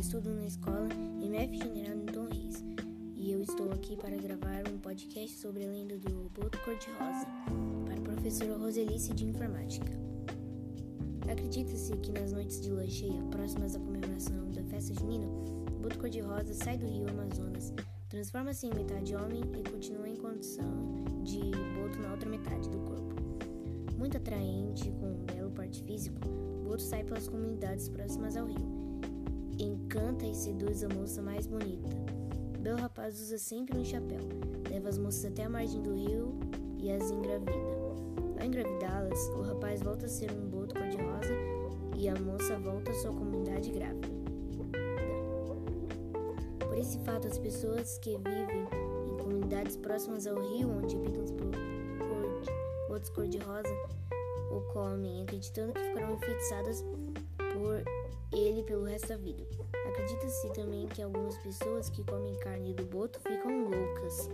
estudo na escola MF General Newton Reis e eu estou aqui para gravar um podcast sobre a lenda do boto cor-de-rosa para a professora Roselice de Informática. Acredita-se que nas noites de lua cheia, próximas à comemoração da festa junina, o boto cor-de-rosa sai do rio Amazonas, transforma-se em metade homem e continua em condição de boto na outra metade do corpo. Muito atraente, com um belo porte físico, boto sai pelas comunidades próximas ao rio Encanta e seduz a moça mais bonita belo rapaz usa sempre um chapéu, leva as moças até a margem do rio e as engravida. Ao engravidá-las, o rapaz volta a ser um boto cor-de-rosa e a moça volta à sua comunidade grávida. Por esse fato, as pessoas que vivem em comunidades próximas ao rio, onde habitam os botos cor-de-rosa, o comem, acreditando que ficarão enfeitiçadas por ele pelo resto da vida. Acredita-se também que algumas pessoas que comem carne do boto ficam loucas.